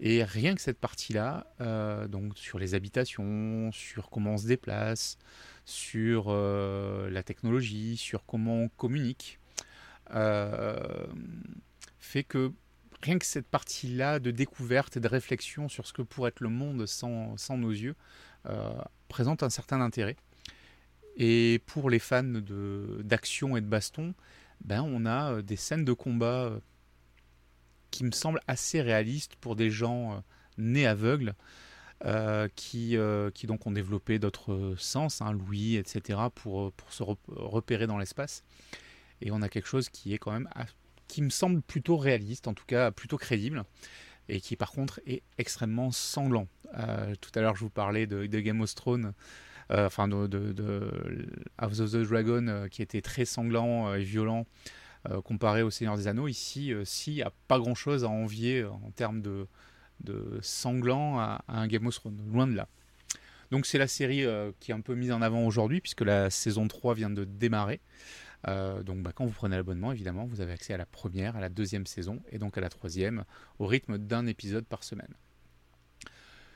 [SPEAKER 1] Et rien que cette partie-là, euh, donc sur les habitations, sur comment on se déplace, sur la technologie, sur comment on communique, euh, fait que rien que cette partie-là de découverte et de réflexion sur ce que pourrait être le monde sans, nos yeux euh, présente un certain intérêt. Et pour les fans d'action et de baston, ben on a euh, des scènes de combat qui me semblent assez réalistes pour des gens nés aveugles. qui, qui donc ont développé d'autres sens, hein, l'ouïe, etc., pour, pour se repérer dans l'espace. Et on a quelque chose qui est quand même, qui me semble plutôt réaliste, en tout cas plutôt crédible, et qui par contre est extrêmement sanglant. Euh, tout à l'heure, je vous parlais de, Game of Thrones, euh, enfin de, House of the Dragon, euh, qui était très sanglant et violent comparé au Seigneur des Anneaux. Ici, si, il n'y a pas grand-chose à envier en termes de, sanglant à, un Game of Thrones, loin de là. Donc c'est la série qui est un peu mise en avant aujourd'hui, puisque la saison 3 vient de démarrer. Euh, donc bah, quand vous prenez l'abonnement, évidemment, vous avez accès à la première, à la deuxième saison et donc à la troisième, au rythme d'un épisode par semaine.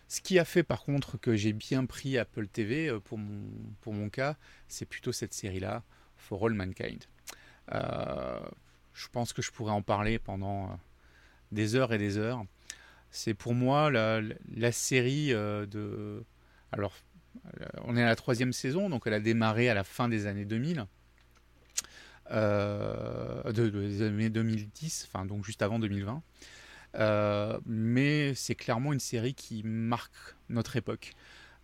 [SPEAKER 1] Ce qui a fait par contre que j'ai bien pris Apple TV euh, pour mon, pour mon cas, c'est plutôt cette série-là, For All Mankind. Euh, je pense que je pourrais en parler pendant des heures et des heures. C'est pour moi la, série de... Alors, on est à la troisième saison, donc elle a démarré à la fin des années 2000 euh, de, des années 2010, enfin donc juste avant 2020. Euh, mais c'est clairement une série qui marque notre époque.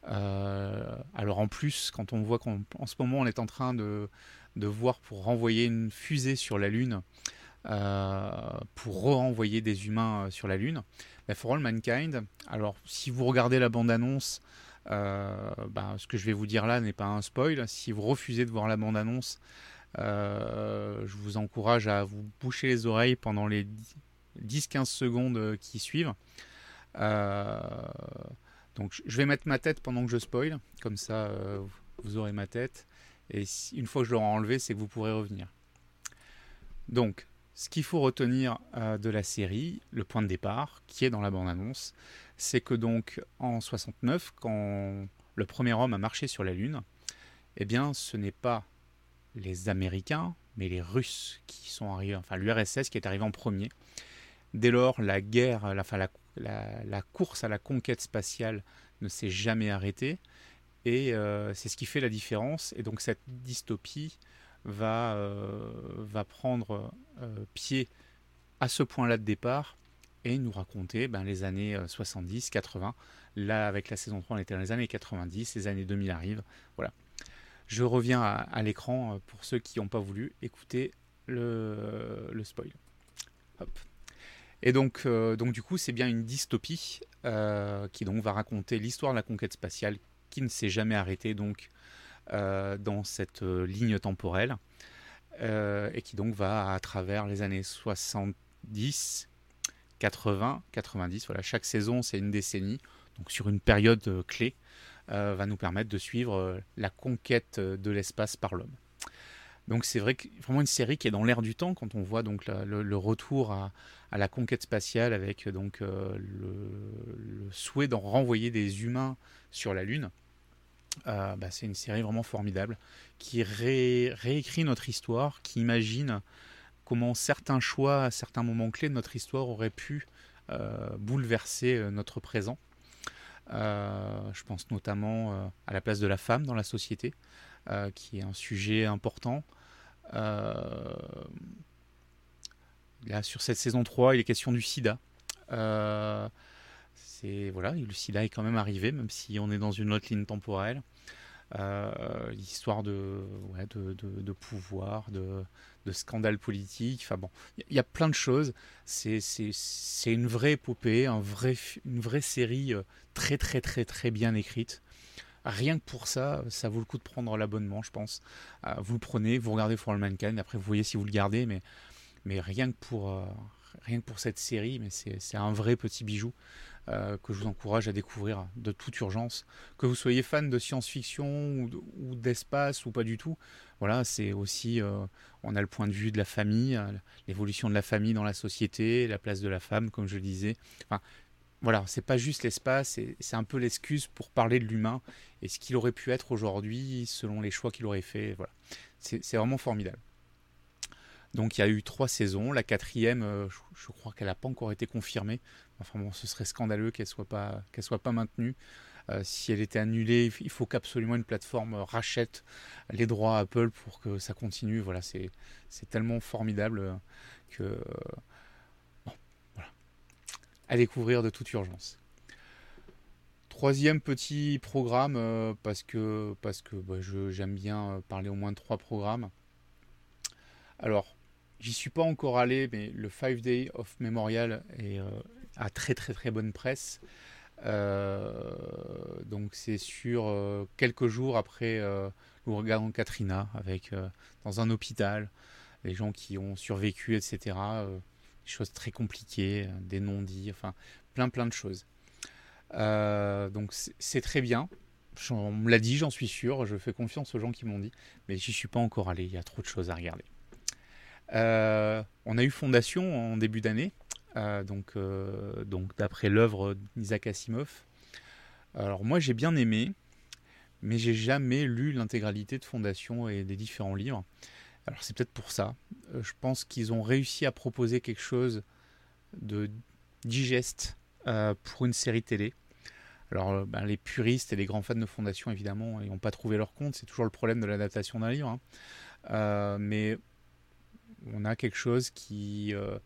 [SPEAKER 1] Euh, alors en plus, quand on voit qu'en ce moment on est en train de, de, voir pour renvoyer une fusée sur la Lune, pour renvoyer des humains sur la Lune, bah, For All Mankind, alors si vous regardez la bande-annonce, bah, ce que je vais vous dire là n'est pas un spoil. Si vous refusez de voir la bande-annonce, euh, je vous encourage à vous boucher les oreilles pendant les 10-15 secondes qui suivent. Euh, donc je vais mettre ma tête pendant que je spoil, comme ça euh, vous aurez ma tête. Et une fois que je l'aurai enlevé, c'est que vous pourrez revenir. Donc, ce qu'il faut retenir de la série, le point de départ, qui est dans la bande-annonce, c'est que donc en 69, quand le premier homme a marché sur la Lune, eh bien ce n'est pas les Américains, mais les Russes qui sont arrivés, enfin l'URSS qui est arrivé en premier. Dès lors, la guerre, la, course à la conquête spatiale ne s'est jamais arrêtée. Et euh, c'est ce qui fait la différence. Et donc cette dystopie va, euh, prendre euh, pied à ce point-là de départ et nous raconter ben, les années 70, 80. Là, avec la saison 3, on était dans les années 90, les années 2000 arrivent. Voilà je reviens à, l'écran pour ceux qui n'ont pas voulu écouter le, spoil. Et donc, euh, donc du coup, c'est bien une dystopie euh, qui donc va raconter l'histoire de la conquête spatiale qui ne s'est jamais arrêtée donc dans cette ligne temporelle et qui donc va à travers les années 70, 80, 90. Voilà, chaque saison c'est une décennie, donc sur une période clé euh, va nous permettre de suivre euh, la conquête euh, de l'espace par l'homme. Donc c'est vrai que vraiment une série qui est dans l'air du temps quand on voit donc le, retour à, la conquête spatiale avec donc le, souhait d'en renvoyer des humains sur la Lune. bah, c'est une série vraiment formidable qui réécrit notre histoire, qui imagine comment certains choix à certains moments clés de notre histoire auraient pu bouleverser notre présent. Je pense notamment à la place de la femme dans la société, qui est un sujet important. Là, sur cette saison 3, il est question du sida. Euh, voilà, le sida est quand même arrivé, même si on est dans une autre ligne temporelle. Euh, l'histoire de, de, pouvoir, de, de scandale politique. Enfin bon, il y, a plein de choses. C'est une vraie épopée, un vrai, une vraie série euh, très très très très bien écrite. Rien que pour ça, ça vaut le coup de prendre l'abonnement, je pense. vous le prenez, vous regardez For All Mankind, après vous voyez si vous le gardez, mais mais rien que pour, euh, rien que pour cette série, mais c'est un vrai petit bijou euh, que je vous encourage à découvrir de toute urgence. Que vous soyez fan de science-fiction ou, d'espace ou pas du tout, voilà, c'est aussi, euh, on a le point de vue de la famille, l'évolution de la famille dans la société, la place de la femme, comme je le disais. Enfin, voilà, c'est pas juste l'espace, c'est un peu l'excuse pour parler de l'humain et ce qu'il aurait pu être aujourd'hui selon les choix qu'il aurait fait. Voilà, c'est vraiment formidable. Donc il y a eu trois saisons. La quatrième, euh, je, crois qu'elle n'a pas encore été confirmée. Enfin bon, ce serait scandaleux qu'elle soit pas qu'elle soit pas maintenue. Euh, si elle était annulée, il faut qu'absolument une plateforme rachète les droits à Apple pour que ça continue. Voilà, c'est tellement formidable euh, que bon, voilà. à découvrir de toute urgence. Troisième petit programme parce que parce que bah, j'aime bien parler au moins de trois programmes. Alors, J'y suis pas encore allé, mais le Five Day of Memorial est euh, à très très très bonne presse. Euh, donc c'est sur euh, quelques jours après l'ouragan Katrina, avec dans un hôpital, les gens qui ont survécu, etc. des choses très compliquées, des non-dits, enfin plein plein de choses. donc c'est très bien. On me l'a dit, j'en suis sûr. Je fais confiance aux gens qui m'ont dit, mais j'y suis pas encore allé. Il y a trop de choses à regarder. Euh, on a eu Fondation en début d'année, euh, donc, euh, donc d'après l'œuvre d'Isaac Asimov. Alors moi j'ai bien aimé, mais j'ai jamais lu l'intégralité de Fondation et des différents livres. Alors c'est peut-être pour ça. je pense qu'ils ont réussi à proposer quelque chose de digeste pour une série télé. Alors ben, les puristes et les grands fans de Fondation évidemment n'ont pas trouvé leur compte. C'est toujours le problème de l'adaptation d'un livre. Hein. mais on a quelque chose qui, euh,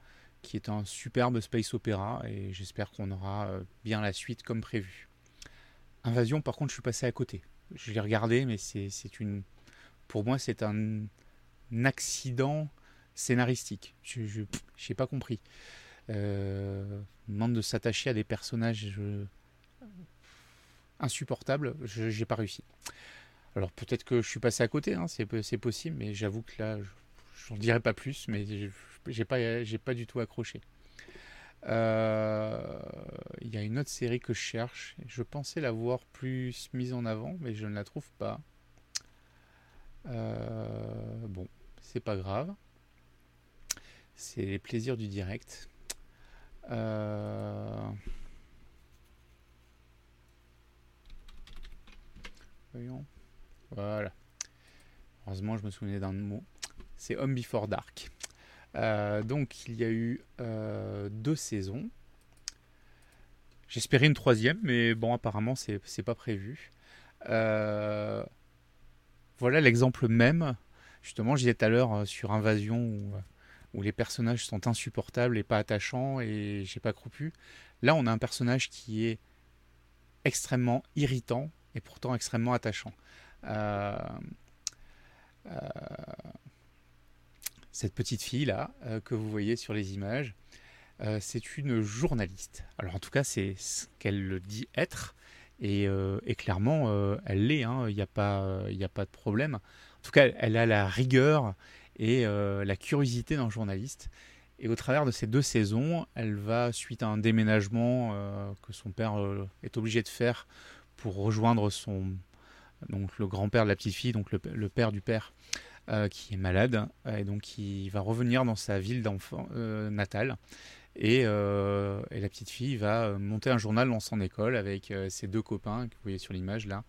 [SPEAKER 1] qui est un superbe space opéra et j'espère qu'on aura euh, bien la suite comme prévu. Invasion, par contre, je suis passé à côté. Je l'ai regardé, mais c'est une. Pour moi, c'est un, accident scénaristique. Je n'ai pas compris. Euh, demande de s'attacher à des personnages insupportables, je n'ai pas réussi. Alors peut-être que je suis passé à côté, hein, c'est possible, mais j'avoue que là, je n'en dirai pas plus, mais j'ai pas, j'ai pas du tout accroché. Euh, il y a une autre série que je cherche. Je pensais l'avoir plus mise en avant, mais je ne la trouve pas. Euh, bon, c'est pas grave. C'est les plaisirs du direct. Euh, voyons. Voilà. Heureusement, je me souvenais d'un mot c'est Home Before Dark. Euh, donc il y a eu euh, deux saisons. J'espérais une troisième, mais bon, apparemment, c'est, pas prévu. Euh, voilà l'exemple même. Justement, je disais tout à l'heure sur Invasion où, les personnages sont insupportables et pas attachants et j'ai pas croupu. Là, on a un personnage qui est extrêmement irritant et pourtant extrêmement attachant. Euh, cette petite fille là euh, que vous voyez sur les images, euh, c'est une journaliste. Alors en tout cas, c'est ce qu'elle dit être. Et, euh, clairement, elle l'est, hein. il n'y a, pas, a pas de problème. En tout cas, elle a la rigueur et la curiosité d'un journaliste. Et au travers de ces deux saisons, elle va, suite à un déménagement que son père est obligé de faire pour rejoindre son, donc le grand-père de la petite fille, donc le père du père, euh, qui est malade et donc qui va revenir dans sa ville d'enfant euh, natale Et, et, la petite fille va monter un journal dans son école avec ses deux copains que vous voyez sur l'image là,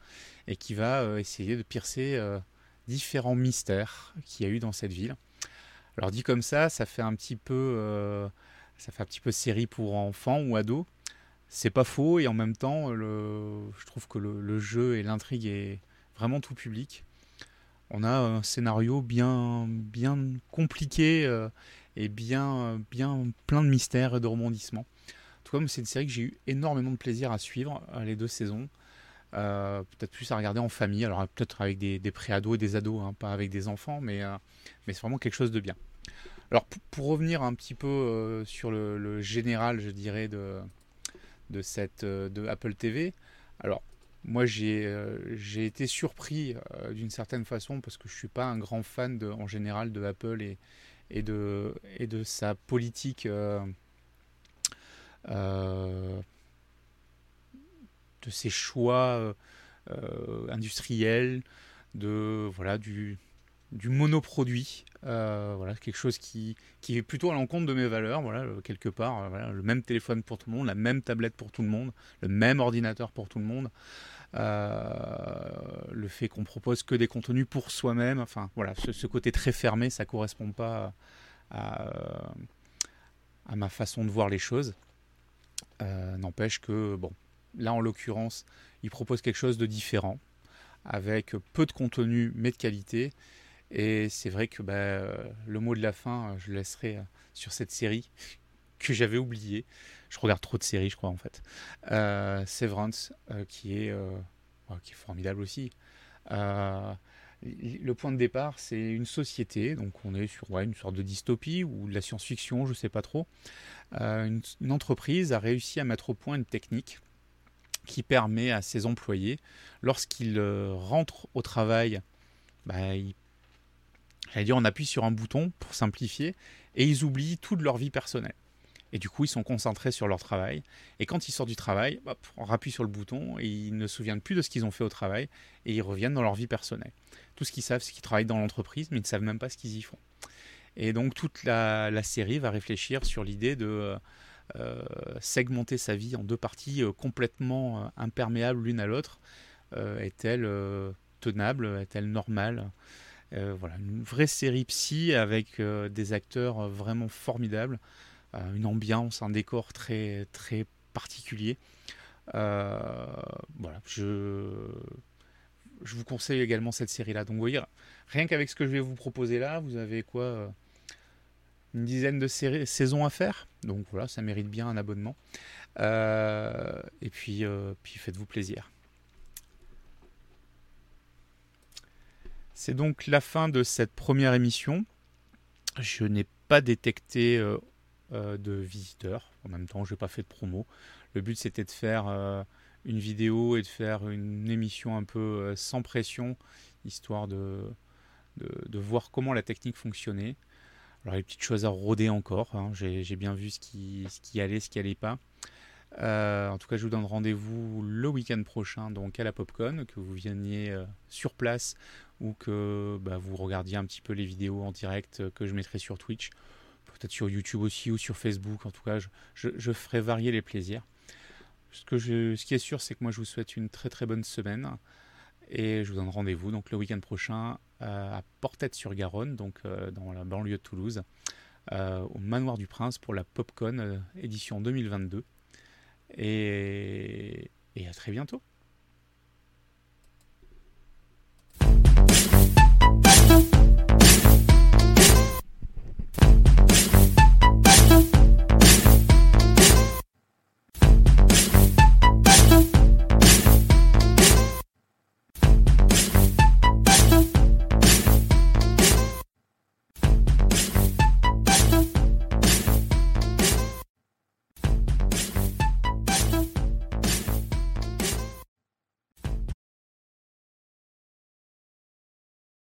[SPEAKER 1] et qui va essayer de piercer différents mystères qu'il y a eu dans cette ville. Alors dit comme ça, ça fait un petit peu, ça fait un petit peu série pour enfants ou ados. C'est pas faux et en même temps, le, je trouve que le jeu et l'intrigue est vraiment tout public on a un scénario bien, bien compliqué euh, et bien, bien plein de mystères et de rebondissements. En tout cas, c'est une série que j'ai eu énormément de plaisir à suivre, euh, les deux saisons. Euh, peut-être plus à regarder en famille, alors peut-être avec des, des pré-ados et des ados, hein, pas avec des enfants, mais, mais c'est vraiment quelque chose de bien. Alors pour, revenir un petit peu sur le, général, je dirais, de, de, cette, de Apple TV, alors moi euh, j'ai été surpris euh, d'une certaine façon parce que je ne suis pas un grand fan de, en général de Apple et, et, de, et de sa politique euh, de ses choix industriels, de voilà du, du monoproduit, voilà quelque chose qui, qui est plutôt à l'encontre de mes valeurs, voilà quelque part, le même téléphone pour tout le monde, la même tablette pour tout le monde, le même ordinateur pour tout le monde. Euh, le fait qu'on propose que des contenus pour soi-même, enfin voilà, ce, côté très fermé, ça correspond pas à, ma façon de voir les choses. Euh, n'empêche que, bon, là en l'occurrence, il propose quelque chose de différent, avec peu de contenu mais de qualité. Et c'est vrai que bah, le mot de la fin, je laisserai sur cette série que j'avais oublié. Je regarde trop de séries, je crois, en fait. Euh, Severance, euh, qui, est, euh, qui est formidable aussi. le point de départ, c'est une société, donc on est sur une sorte de dystopie ou de la science-fiction, je ne sais pas trop. Une, entreprise a réussi à mettre au point une technique qui permet à ses employés, lorsqu'ils rentrent au travail, bah, dire, on appuie sur un bouton pour simplifier, et ils oublient toute leur vie personnelle. Et du coup, ils sont concentrés sur leur travail. Et quand ils sortent du travail, on rappuie sur le bouton et ils ne se souviennent plus de ce qu'ils ont fait au travail et ils reviennent dans leur vie personnelle. Tout ce qu'ils savent, c'est qu'ils travaillent dans l'entreprise, mais ils ne savent même pas ce qu'ils y font. Et donc, toute la, série va réfléchir sur l'idée de euh, segmenter sa vie en deux parties euh, complètement euh, imperméables l'une à l'autre. Est-elle tenable? Est-elle normale? Voilà, une vraie série psy avec des acteurs vraiment formidables. Euh, une ambiance, un décor très, très particulier. Euh, voilà, je, je vous conseille également cette série-là. Donc, vous voyez, rien qu'avec ce que je vais vous proposer là, vous avez quoi euh, Une dizaine de saisons à faire. Donc, voilà, ça mérite bien un abonnement. et puis, puis faites-vous plaisir. C'est donc la fin de cette première émission. Je n'ai pas détecté euh, de visiteurs. En même temps, je n'ai pas fait de promo. Le but, c'était de faire euh, une vidéo et de faire une émission un peu euh, sans pression, histoire de, de, voir comment la technique fonctionnait. Alors, les petites choses à rôder encore. Hein. J'ai bien vu ce qui, ce qui allait, ce qui allait pas. En tout cas, je vous donne rendez-vous le week-end prochain, donc à la Popcon, que vous veniez sur place ou que bah, vous regardiez un petit peu les vidéos en direct que je mettrai sur Twitch peut-être sur YouTube aussi ou sur Facebook. En tout cas, je, ferai varier les plaisirs. Ce, qui est sûr, c'est que moi, je vous souhaite une très très bonne semaine. Et je vous donne rendez-vous donc le week-end prochain euh, à Portette-sur-Garonne, donc euh, dans la banlieue de Toulouse, euh, au Manoir du Prince pour la Popcon édition 2022. Et, et à très bientôt.